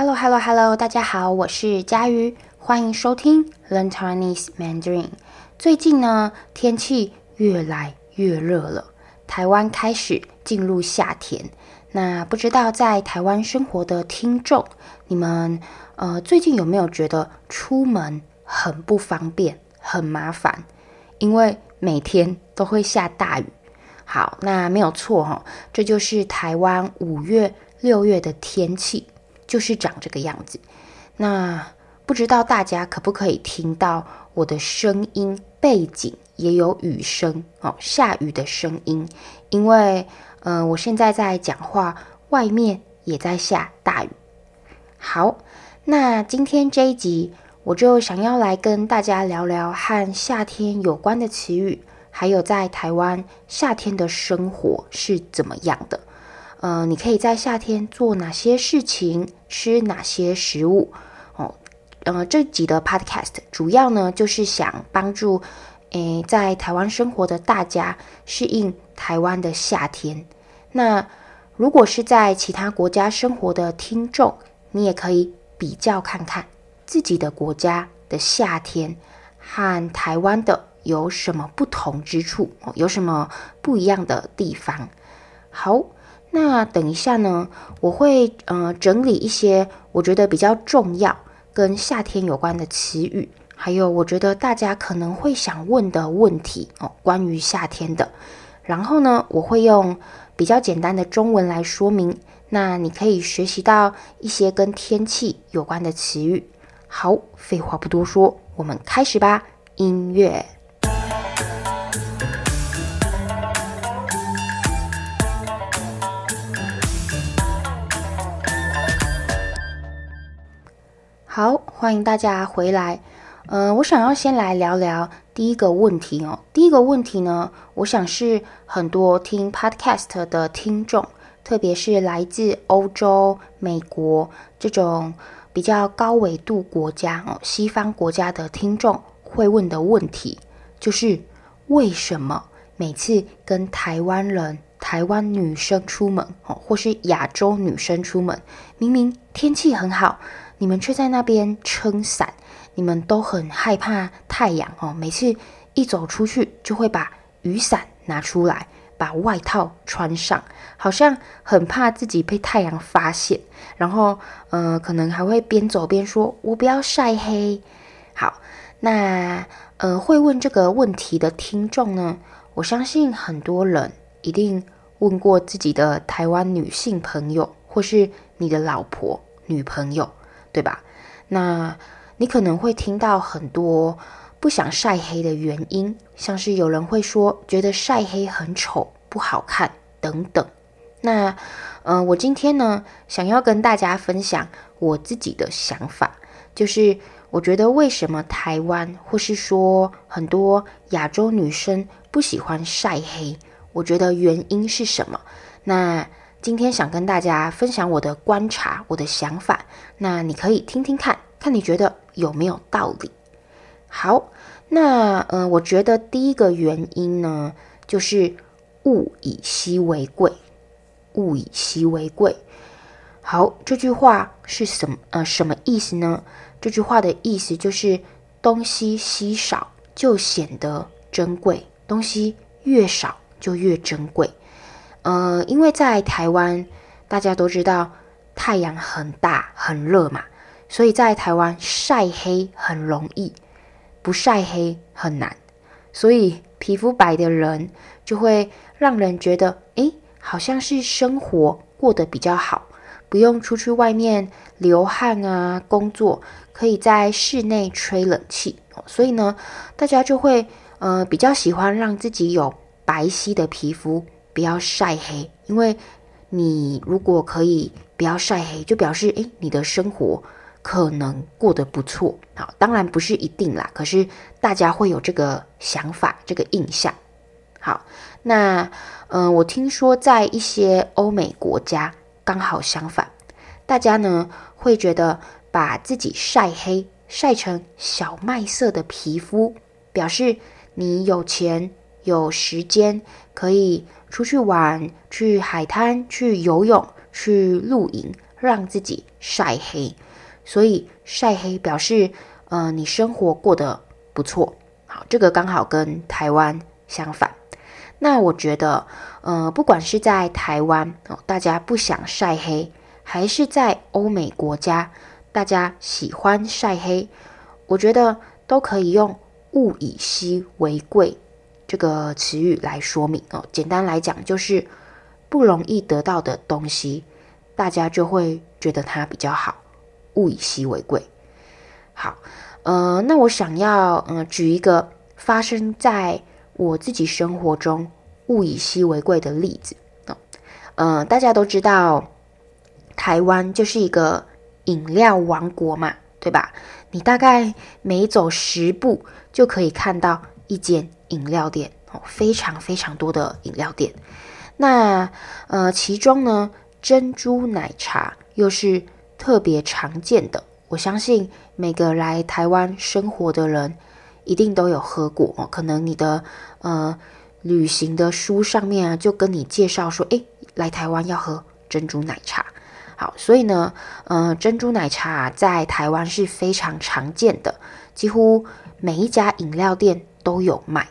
Hello, Hello, Hello！大家好，我是佳瑜，欢迎收听 Learn Taiwanese Mandarin。最近呢，天气越来越热了，台湾开始进入夏天。那不知道在台湾生活的听众，你们呃最近有没有觉得出门很不方便、很麻烦？因为每天都会下大雨。好，那没有错哈，这就是台湾五月、六月的天气。就是长这个样子，那不知道大家可不可以听到我的声音？背景也有雨声哦，下雨的声音。因为，嗯、呃，我现在在讲话，外面也在下大雨。好，那今天这一集，我就想要来跟大家聊聊和夏天有关的词语，还有在台湾夏天的生活是怎么样的。呃，你可以在夏天做哪些事情，吃哪些食物？哦，呃，这集的 Podcast 主要呢就是想帮助，诶，在台湾生活的大家适应台湾的夏天。那如果是在其他国家生活的听众，你也可以比较看看自己的国家的夏天和台湾的有什么不同之处，有什么不一样的地方。好。那等一下呢，我会呃整理一些我觉得比较重要跟夏天有关的词语，还有我觉得大家可能会想问的问题哦，关于夏天的。然后呢，我会用比较简单的中文来说明，那你可以学习到一些跟天气有关的词语。好，废话不多说，我们开始吧，音乐。好，欢迎大家回来。嗯、呃，我想要先来聊聊第一个问题哦。第一个问题呢，我想是很多听 Podcast 的听众，特别是来自欧洲、美国这种比较高纬度国家哦，西方国家的听众会问的问题，就是为什么每次跟台湾人、台湾女生出门哦，或是亚洲女生出门，明明天气很好。你们却在那边撑伞，你们都很害怕太阳哦。每次一走出去，就会把雨伞拿出来，把外套穿上，好像很怕自己被太阳发现。然后，呃，可能还会边走边说：“我不要晒黑。”好，那呃，会问这个问题的听众呢，我相信很多人一定问过自己的台湾女性朋友，或是你的老婆、女朋友。对吧？那你可能会听到很多不想晒黑的原因，像是有人会说觉得晒黑很丑、不好看等等。那，嗯、呃，我今天呢，想要跟大家分享我自己的想法，就是我觉得为什么台湾或是说很多亚洲女生不喜欢晒黑，我觉得原因是什么？那。今天想跟大家分享我的观察，我的想法，那你可以听听看，看你觉得有没有道理。好，那呃，我觉得第一个原因呢，就是物以稀为贵，物以稀为贵。好，这句话是什么呃什么意思呢？这句话的意思就是东西稀少就显得珍贵，东西越少就越珍贵。呃，因为在台湾，大家都知道太阳很大很热嘛，所以在台湾晒黑很容易，不晒黑很难。所以皮肤白的人就会让人觉得，诶，好像是生活过得比较好，不用出去外面流汗啊，工作可以在室内吹冷气。所以呢，大家就会呃比较喜欢让自己有白皙的皮肤。不要晒黑，因为你如果可以不要晒黑，就表示诶，你的生活可能过得不错。好，当然不是一定啦，可是大家会有这个想法、这个印象。好，那嗯、我听说在一些欧美国家刚好相反，大家呢会觉得把自己晒黑、晒成小麦色的皮肤，表示你有钱、有时间可以。出去玩，去海滩，去游泳，去露营，让自己晒黑，所以晒黑表示，呃，你生活过得不错。好，这个刚好跟台湾相反。那我觉得，呃，不管是在台湾哦，大家不想晒黑，还是在欧美国家，大家喜欢晒黑，我觉得都可以用“物以稀为贵”这个词语来说明哦。简单来讲，就是不容易得到的东西，大家就会觉得它比较好，“物以稀为贵”。好，呃，那我想要，嗯、呃，举一个发生在我自己生活中物以稀为贵的例子哦，呃，大家都知道，台湾就是一个饮料王国嘛，对吧？你大概每走十步就可以看到一间饮料店哦，非常非常多的饮料店。那呃，其中呢，珍珠奶茶又是特别常见的。我相信每个来台湾生活的人。一定都有喝过哦，可能你的呃旅行的书上面啊，就跟你介绍说，诶，来台湾要喝珍珠奶茶。好，所以呢，呃，珍珠奶茶在台湾是非常常见的，几乎每一家饮料店都有卖。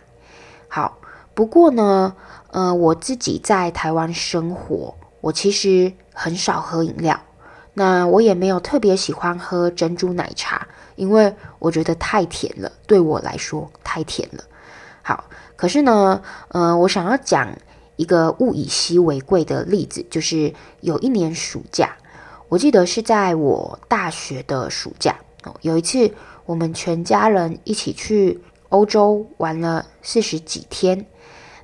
好，不过呢，呃，我自己在台湾生活，我其实很少喝饮料，那我也没有特别喜欢喝珍珠奶茶。因为我觉得太甜了，对我来说太甜了。好，可是呢，呃，我想要讲一个物以稀为贵的例子，就是有一年暑假，我记得是在我大学的暑假哦，有一次我们全家人一起去欧洲玩了四十几天。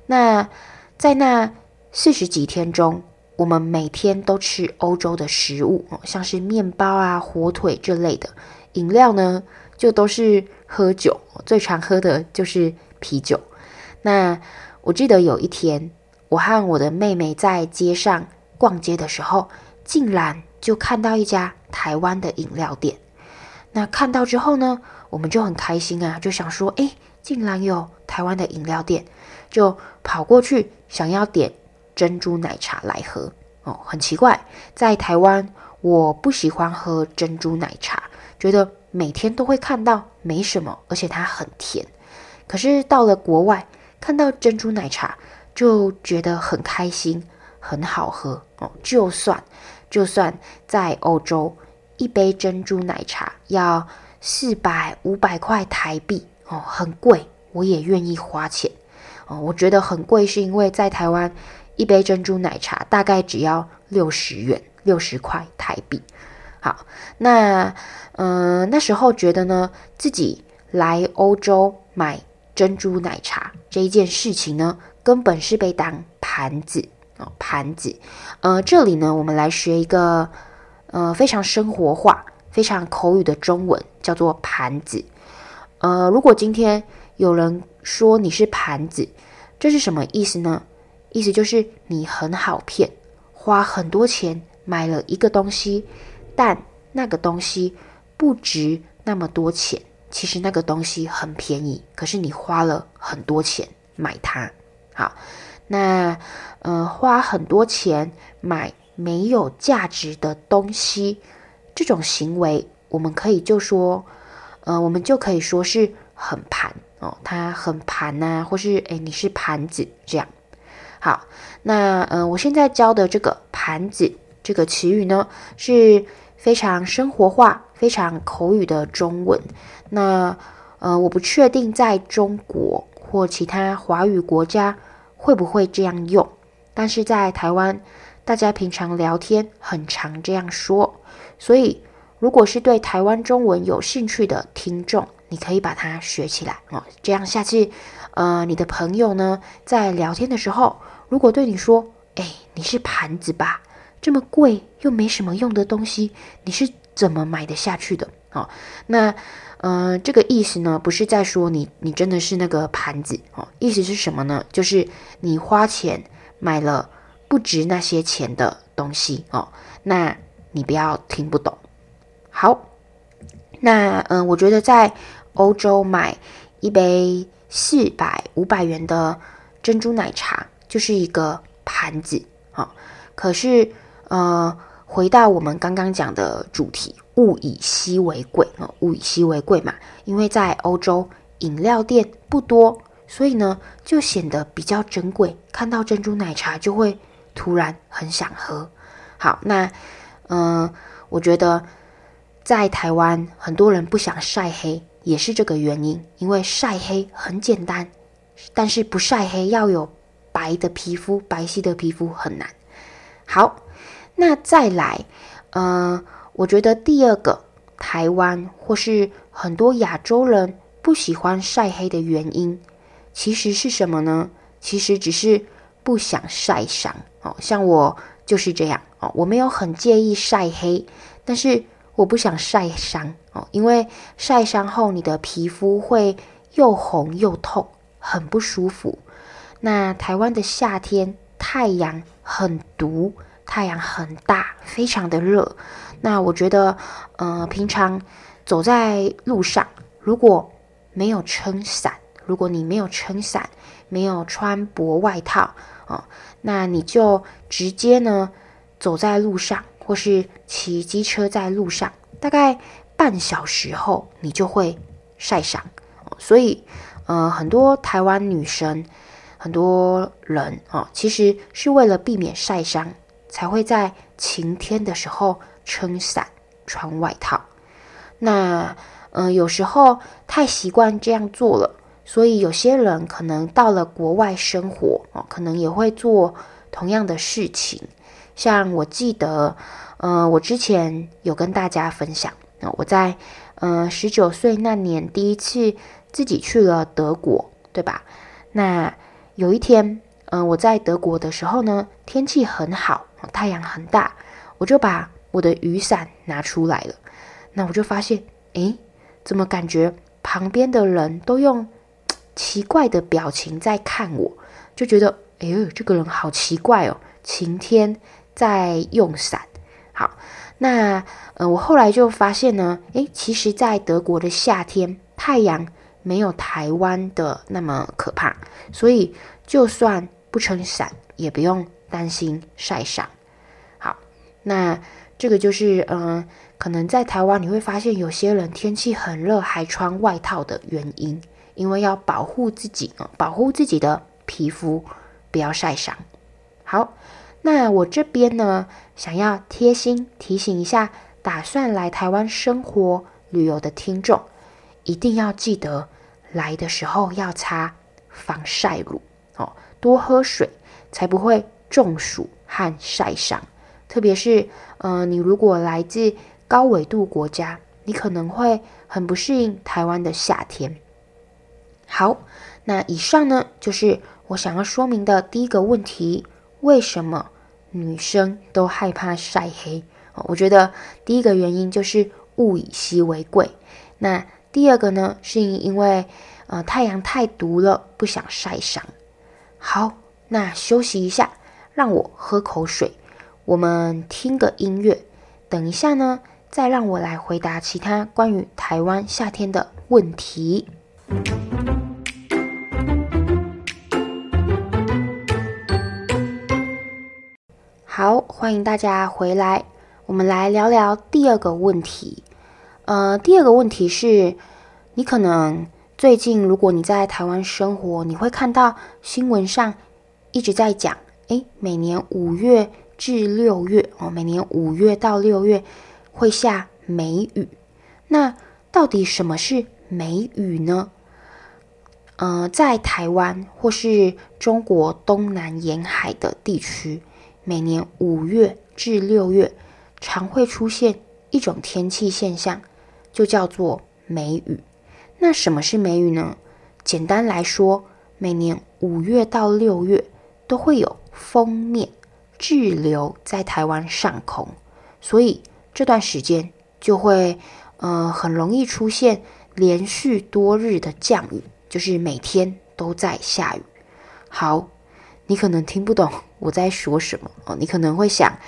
那在那四十几天中，我们每天都吃欧洲的食物，像是面包啊、火腿这类的。饮料呢，就都是喝酒，最常喝的就是啤酒。那我记得有一天，我和我的妹妹在街上逛街的时候，竟然就看到一家台湾的饮料店。那看到之后呢，我们就很开心啊，就想说，诶，竟然有台湾的饮料店，就跑过去想要点珍珠奶茶来喝。哦，很奇怪，在台湾我不喜欢喝珍珠奶茶。觉得每天都会看到没什么，而且它很甜。可是到了国外，看到珍珠奶茶就觉得很开心，很好喝哦。就算就算在欧洲，一杯珍珠奶茶要四百五百块台币哦，很贵，我也愿意花钱哦。我觉得很贵，是因为在台湾一杯珍珠奶茶大概只要六十元，六十块台币。好，那嗯、那时候觉得呢，自己来欧洲买珍珠奶茶这一件事情呢，根本是被当盘子哦，盘子。呃，这里呢，我们来学一个呃非常生活化、非常口语的中文，叫做盘子。呃，如果今天有人说你是盘子，这是什么意思呢？意思就是你很好骗，花很多钱买了一个东西。但那个东西不值那么多钱，其实那个东西很便宜，可是你花了很多钱买它。好，那呃，花很多钱买没有价值的东西，这种行为，我们可以就说，呃，我们就可以说是很盘哦，它很盘呐、或是诶，你是盘子这样。好，那呃，我现在教的这个盘子这个词语呢，是。非常生活化、非常口语的中文。那呃，我不确定在中国或其他华语国家会不会这样用，但是在台湾，大家平常聊天很常这样说。所以，如果是对台湾中文有兴趣的听众，你可以把它学起来哦。这样下次，呃，你的朋友呢，在聊天的时候，如果对你说：“哎，你是盘子吧？”这么贵又没什么用的东西，你是怎么买得下去的？哦，那，呃，这个意思呢，不是在说你，你真的是那个盘子哦。意思是什么呢？就是你花钱买了不值那些钱的东西哦。那你不要听不懂。好，那，嗯、我觉得在欧洲买一杯四百五百元的珍珠奶茶就是一个盘子啊、哦。可是。呃，回到我们刚刚讲的主题，物以稀为贵啊，物以稀为贵嘛，因为在欧洲饮料店不多，所以呢就显得比较珍贵。看到珍珠奶茶就会突然很想喝。好，那嗯、我觉得在台湾很多人不想晒黑，也是这个原因，因为晒黑很简单，但是不晒黑要有白的皮肤，白皙的皮肤很难。好。那再来，嗯、我觉得第二个台湾或是很多亚洲人不喜欢晒黑的原因，其实是什么呢？其实只是不想晒伤哦。像我就是这样哦，我没有很介意晒黑，但是我不想晒伤哦，因为晒伤后你的皮肤会又红又痛，很不舒服。那台湾的夏天太阳很毒。太阳很大，非常的热。那我觉得，呃，平常走在路上，如果没有撑伞，如果你没有撑伞，没有穿薄外套啊，那你就直接呢走在路上，或是骑机车在路上，大概半小时后，你就会晒伤。所以，呃，很多台湾女生，很多人啊，呃，其实是为了避免晒伤。才会在晴天的时候撑伞、穿外套。那，嗯、呃，有时候太习惯这样做了，所以有些人可能到了国外生活哦，可能也会做同样的事情。像我记得，呃，我之前有跟大家分享，呃、我在呃十九岁那年第一次自己去了德国，对吧？那有一天，嗯、我在德国的时候呢，天气很好。太阳很大，我就把我的雨伞拿出来了。那我就发现，诶，怎么感觉旁边的人都用奇怪的表情在看我？就觉得，哎呦，这个人好奇怪哦！晴天在用伞。好，那呃，我后来就发现呢，诶，其实，在德国的夏天，太阳没有台湾的那么可怕，所以就算不撑伞，也不用担心晒伤。好那这个就是，嗯、可能在台湾你会发现有些人天气很热还穿外套的原因，因为要保护自己啊，保护自己的皮肤不要晒伤。好，那我这边呢，想要贴心提醒一下，打算来台湾生活旅游的听众，一定要记得来的时候要擦防晒乳哦，多喝水，才不会中暑和晒伤。特别是，呃，你如果来自高纬度国家，你可能会很不适应台湾的夏天。好，那以上呢，就是我想要说明的第一个问题：为什么女生都害怕晒黑？我觉得第一个原因就是物以稀为贵。那第二个呢，是因为呃太阳太毒了，不想晒伤。好，那休息一下，让我喝口水。我们听个音乐，等一下呢，再让我来回答其他关于台湾夏天的问题。好，欢迎大家回来，我们来聊聊第二个问题。呃，第二个问题是，你可能最近如果你在台湾生活，你会看到新闻上一直在讲，诶，每年五月。至六月哦，每年五月到六月会下梅雨。那到底什么是梅雨呢？呃，在台湾或是中国东南沿海的地区，每年五月至六月常会出现一种天气现象，就叫做梅雨。那什么是梅雨呢？简单来说，每年五月到六月都会有锋面。滞留在台湾上空，所以这段时间就会，呃，很容易出现连续多日的降雨，就是每天都在下雨。好，你可能听不懂我在说什么哦，你可能会想，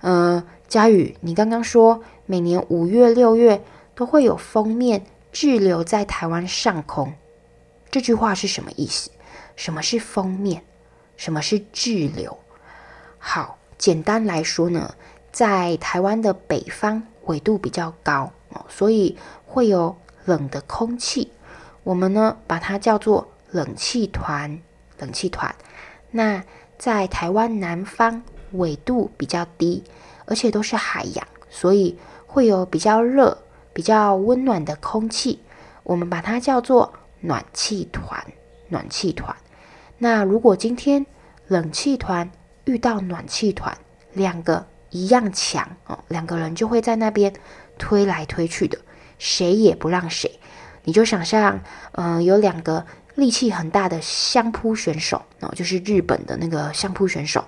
呃，佳宇，你刚刚说每年五月、六月都会有锋面滞留在台湾上空，这句话是什么意思？什么是锋面？什么是滞留？好，简单来说呢，在台湾的北方纬度比较高，所以会有冷的空气。我们呢，把它叫做冷气团。冷气团。那在台湾南方纬度比较低，而且都是海洋，所以会有比较热、比较温暖的空气。我们把它叫做暖气团。暖气团。那如果今天冷气团遇到暖气团，两个一样强哦，两个人就会在那边推来推去的，谁也不让谁。你就想象，嗯、有两个力气很大的相扑选手哦，就是日本的那个相扑选手，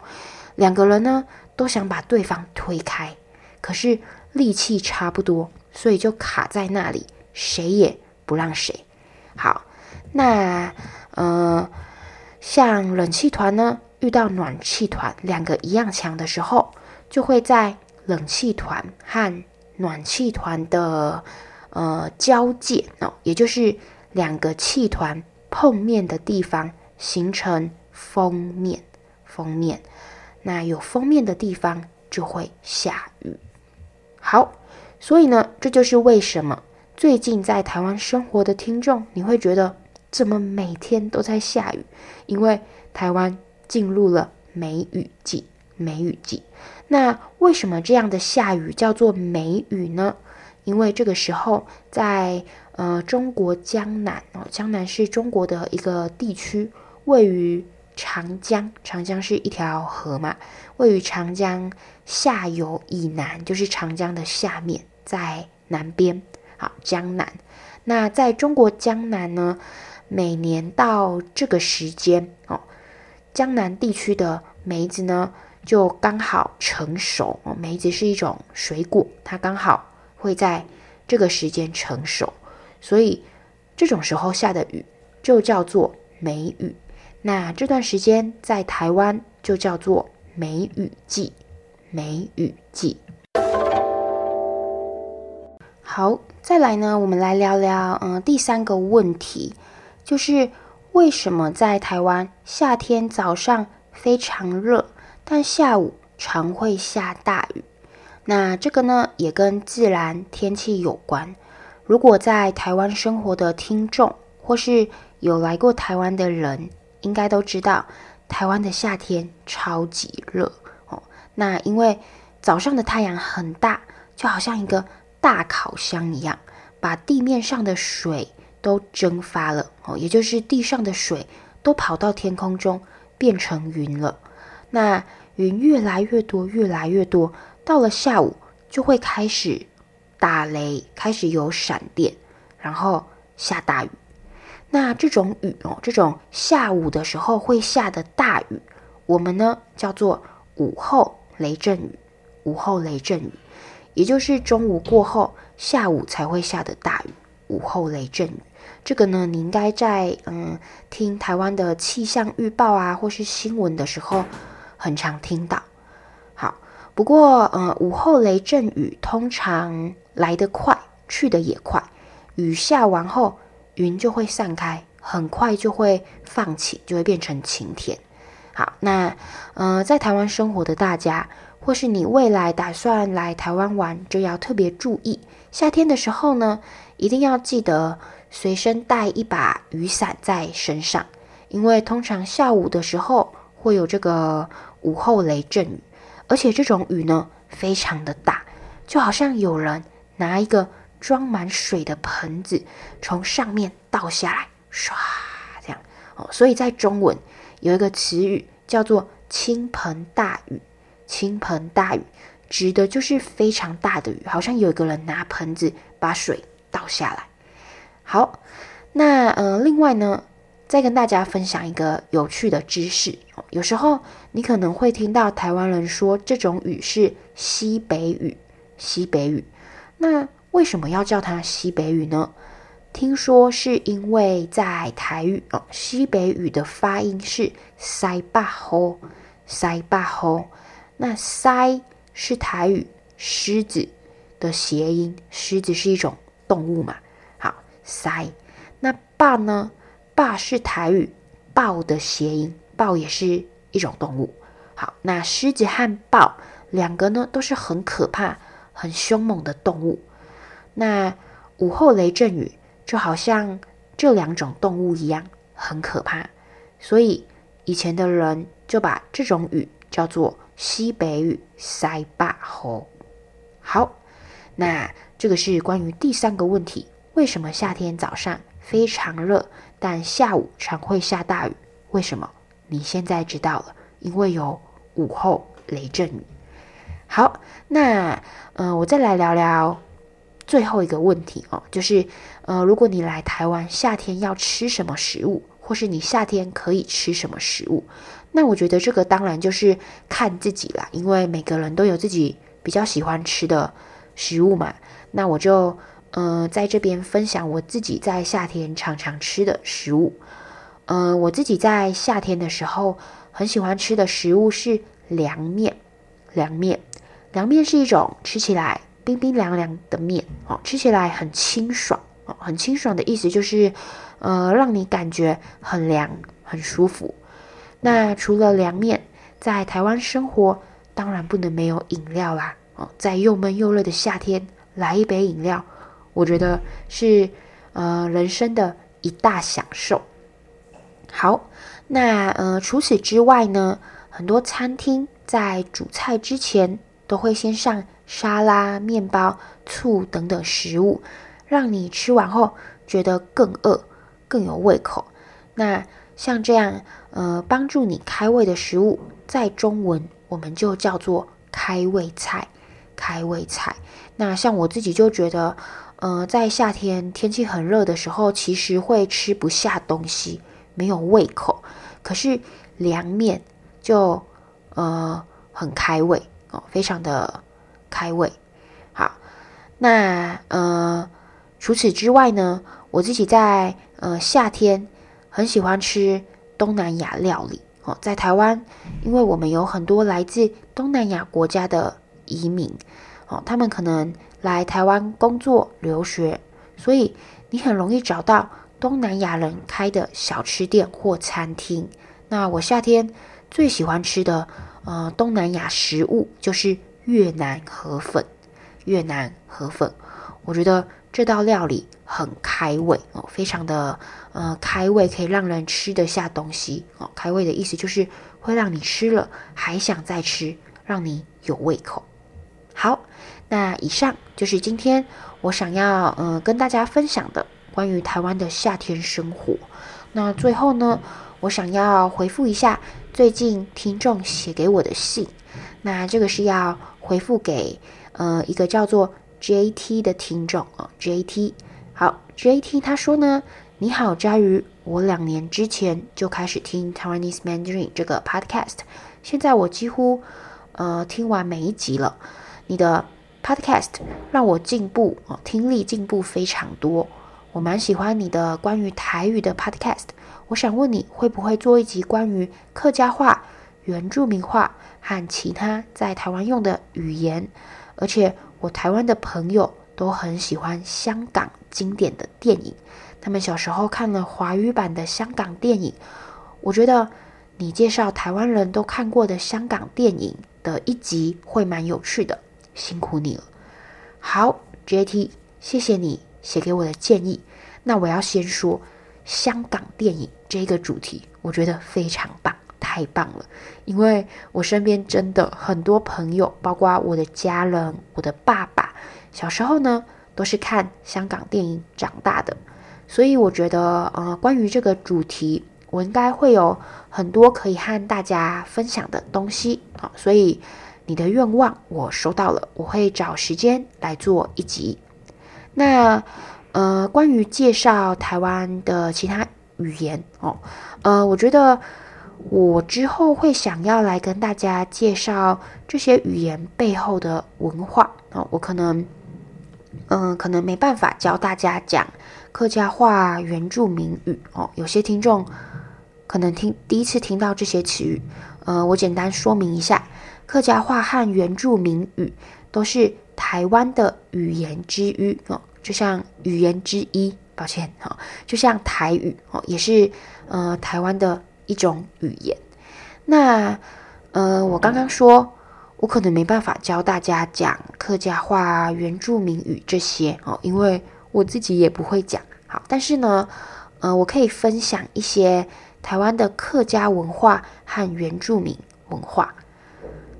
两个人呢都想把对方推开，可是力气差不多，所以就卡在那里，谁也不让谁。好，那呃，像冷气团呢遇到暖气团，两个一样强的时候，就会在冷气团和暖气团的。呃，交界哦，也就是两个气团碰面的地方，形成封面。封面，那有封面的地方就会下雨。好，所以呢，这就是为什么最近在台湾生活的听众，你会觉得怎么每天都在下雨？因为台湾进入了梅雨季。梅雨季，那为什么这样的下雨叫做梅雨呢？因为这个时候，在呃中国江南哦，江南是中国的一个地区，位于长江，长江是一条河嘛，位于长江下游以南，就是长江的下面，在南边，好，江南。那在中国江南呢，每年到这个时间哦，江南地区的梅子呢就刚好成熟哦，梅子是一种水果，它刚好。会在这个时间成熟，所以这种时候下的雨就叫做梅雨。那这段时间在台湾就叫做梅雨季。梅雨季。好，再来呢，我们来聊聊，嗯，第三个问题，就是为什么在台湾夏天早上非常热，但下午常会下大雨？那这个呢，也跟自然天气有关。如果在台湾生活的听众，或是有来过台湾的人，应该都知道，台湾的夏天超级热哦。那因为早上的太阳很大，就好像一个大烤箱一样，把地面上的水都蒸发了哦，也就是地上的水都跑到天空中变成云了。那云越来越多，越来越多。到了下午就会开始打雷，开始有闪电，然后下大雨。那这种雨哦，这种下午的时候会下的大雨，我们呢叫做午后雷阵雨。午后雷阵雨，也就是中午过后，下午才会下的大雨。午后雷阵雨，这个呢，你应该在嗯听台湾的气象预报啊，或是新闻的时候，很常听到。不过，呃，午后雷阵雨通常来得快，去得也快。雨下完后，云就会散开，很快就会放晴，就会变成晴天。好，那，呃，在台湾生活的大家，或是你未来打算来台湾玩，就要特别注意，夏天的时候呢，一定要记得随身带一把雨伞在身上，因为通常下午的时候会有这个午后雷阵雨。而且这种雨呢，非常的大，就好像有人拿一个装满水的盆子从上面倒下来，唰，这样哦。所以在中文有一个词语叫做“倾盆大雨”，倾盆大雨指的就是非常大的雨，好像有一个人拿盆子把水倒下来。好，那呃，另外呢，再跟大家分享一个有趣的知识。有时候你可能会听到台湾人说这种雨是西北雨，西北雨。那为什么要叫它西北雨呢？听说是因为在台语哦，西北雨的发音是西北雨，西北雨。那塞是台语狮子的谐音，狮子是一种动物嘛。好，塞。那霸呢？霸是台语豹的谐音。豹也是一种动物。好，那狮子和豹两个呢都是很可怕、很凶猛的动物。那午后雷阵雨就好像这两种动物一样很可怕，所以以前的人就把这种雨叫做西北雨、塞坝吼。好，那这个是关于第三个问题：为什么夏天早上非常热，但下午常会下大雨？为什么？你现在知道了，因为有午后雷阵雨。好，那嗯、呃，我再来聊聊最后一个问题哦，就是呃，如果你来台湾，夏天要吃什么食物，或是你夏天可以吃什么食物？那我觉得这个当然就是看自己啦，因为每个人都有自己比较喜欢吃的食物嘛。那我就、呃，在这边分享我自己在夏天常常吃的食物。嗯、我自己在夏天的时候很喜欢吃的食物是凉面。凉面，凉面是一种吃起来冰冰凉凉的面哦，吃起来很清爽哦，很清爽的意思就是，呃，让你感觉很凉很舒服。那除了凉面，在台湾生活当然不能没有饮料啦哦，在又闷又热的夏天来一杯饮料，我觉得是呃人生的一大享受。好，那呃除此之外呢，很多餐厅。在主菜之前，都会先上沙拉、面包、醋等等食物，让你吃完后觉得更饿、更有胃口。那像这样，呃，帮助你开胃的食物，在中文我们就叫做开胃菜。开胃菜。那像我自己就觉得，呃，在夏天天气很热的时候，其实会吃不下东西，没有胃口。可是凉面就。呃，很开胃哦，非常的开胃。好，那呃，除此之外呢，我自己在呃夏天很喜欢吃东南亚料理哦。在台湾，因为我们有很多来自东南亚国家的移民哦，他们可能来台湾工作留学，所以你很容易找到东南亚人开的小吃店或餐厅。那我夏天最喜欢吃的。呃，东南亚食物就是越南河粉。越南河粉，我觉得这道料理很开胃哦，非常的呃开胃，可以让人吃得下东西哦。开胃的意思就是会让你吃了还想再吃，让你有胃口。好，那以上就是今天我想要呃跟大家分享的关于台湾的夏天生活。那最后呢，我想要回复一下。最近听众写给我的信，那这个是要回复给呃一个叫做 JT 的听众啊，JT 好，JT 他说呢，你好佳瑜，我两年之前就开始听 Taiwanese Mandarin 这个 podcast，现在我几乎呃听完每一集了，你的 podcast 让我进步啊，听力进步非常多，我蛮喜欢你的关于台语的 podcast。我想问你会不会做一集关于客家话、原住民话和其他在台湾用的语言？而且我台湾的朋友都很喜欢香港经典的电影，他们小时候看了华语版的香港电影。我觉得你介绍台湾人都看过的香港电影的一集会蛮有趣的，辛苦你了。好，JT，谢谢你写给我的建议。那我要先说。香港电影这个主题，我觉得非常棒，太棒了！因为我身边真的很多朋友，包括我的家人，我的爸爸，小时候呢都是看香港电影长大的，所以我觉得，呃，关于这个主题，我应该会有很多可以和大家分享的东西啊。所以你的愿望我收到了，我会找时间来做一集。那。呃，关于介绍台湾的其他语言哦，呃，我觉得我之后会想要来跟大家介绍这些语言背后的文化哦。我可能，嗯、可能没办法教大家讲客家话、原住民语哦。有些听众可能听第一次听到这些词语，呃，我简单说明一下，客家话和原住民语都是台湾的语言之一哦。就像语言之一，抱歉哈，就像台语哦，也是呃台湾的一种语言。那呃，我刚刚说我可能没办法教大家讲客家话、原住民语这些哦，因为我自己也不会讲。好，但是呢，呃，我可以分享一些台湾的客家文化和原住民文化。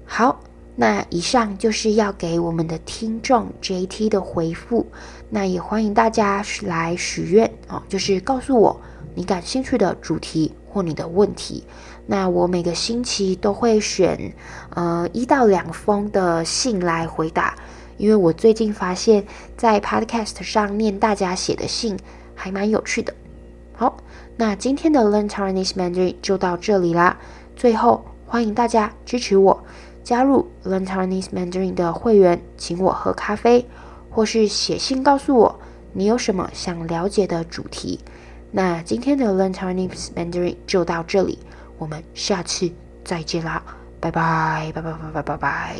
好，那以上就是要给我们的听众 JT 的回复。那也欢迎大家来许愿哦，就是告诉我你感兴趣的主题或你的问题。那我每个星期都会选呃一到两封的信来回答，因为我最近发现，在 Podcast 上念大家写的信还蛮有趣的。好，那今天的 Learn Taiwanese Mandarin 就到这里啦。最后，欢迎大家支持我，加入 Learn Chinese Mandarin 的会员，请我喝咖啡，或是写信告诉我你有什么想了解的主题。那今天的 Learn Chinese Mandarin 就到这里。我们下次再见啦，拜拜拜拜拜拜拜拜。